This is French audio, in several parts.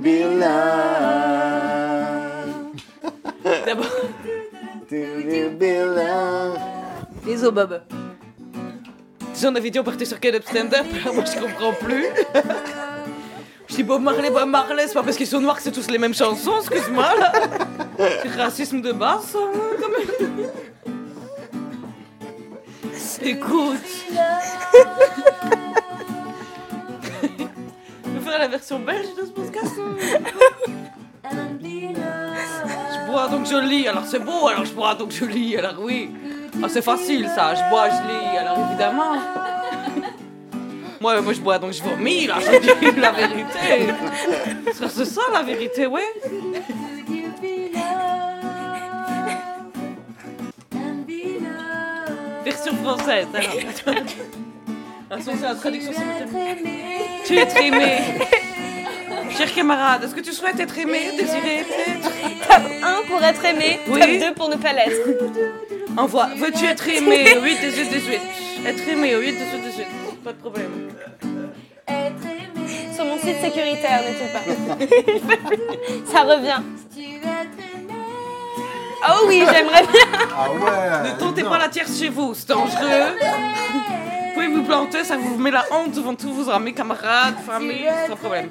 be loved? D'abord, Do you les os, Bob. J'en avais dit on partait sur Get Up Stand Up, moi je comprends plus. Je dis Bob Marley, Bob Marley, c'est pas parce qu'ils sont noirs que c'est tous les mêmes chansons, excuse-moi là. C'est racisme de base, hein, quand même. Écoute. Je vais faire la version belge de ce bois donc je lis, alors c'est beau, alors je bois donc je lis, alors oui. Ah, c'est facile ça, je bois, je lis, alors évidemment. Moi, moi je bois donc je vomis, là, je dis la vérité. C'est ça la vérité, ouais. Version française, alors. Attention, c'est la traduction simultanée. Tu es aimé. Cher camarade, est-ce que tu souhaites être aimé, désiré être Top 1 pour être aimé, Oui. top 2 pour ne pas l'être. Envoie. Veux-tu être aimé? 8, 18, 18. Être aimé 8, 18, 18. Pas de problème. Sur mon site sécuritaire, n'est-il pas Ça revient. Oh oui, j'aimerais bien. Ah ouais Ne tentez pas la tierce chez vous, c'est dangereux. Vous pouvez vous planter, ça vous met la honte devant tous vos amis, camarades, famille, sans problème.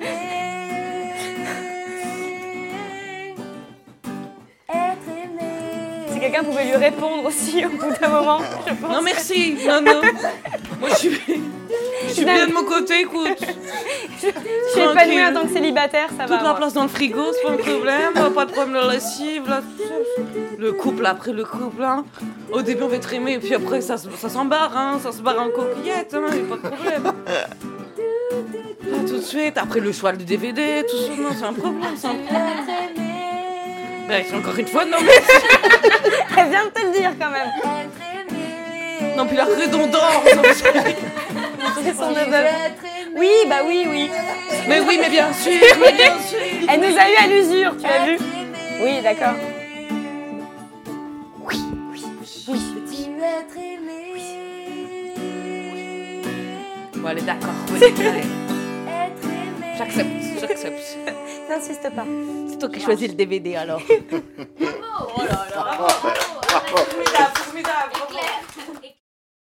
Quelqu'un pouvait lui répondre aussi au bout d'un moment, je pense. Non merci, non, non. Moi je suis, je suis bien de mon côté, écoute. Je suis épanouie en tant que célibataire, ça va. Toute la moi. place dans le frigo, c'est pas un problème. Pas de problème de la lessive, là. Le couple après le couple, hein. Au début on va être aimé, et puis après ça, ça s'embarre, hein. Ça se barre en coquillette, hein. Y a pas de problème. Là, tout de suite, après le choix du DVD, tout ça, non, c'est un problème, c'est un problème. C'est encore une fois, non, mais. Elle vient de te le dire quand même. Non, puis la redondance. C'est son neveu. Oui, bah oui, oui. Mais oui, mais bien sûr, mais bien sûr. Elle nous a eu à l'usure, tu as vu Oui, d'accord. Bon, allez, d'accord, oui. N'insiste pas. C'est toi qui choisis le DVD alors. Formidable.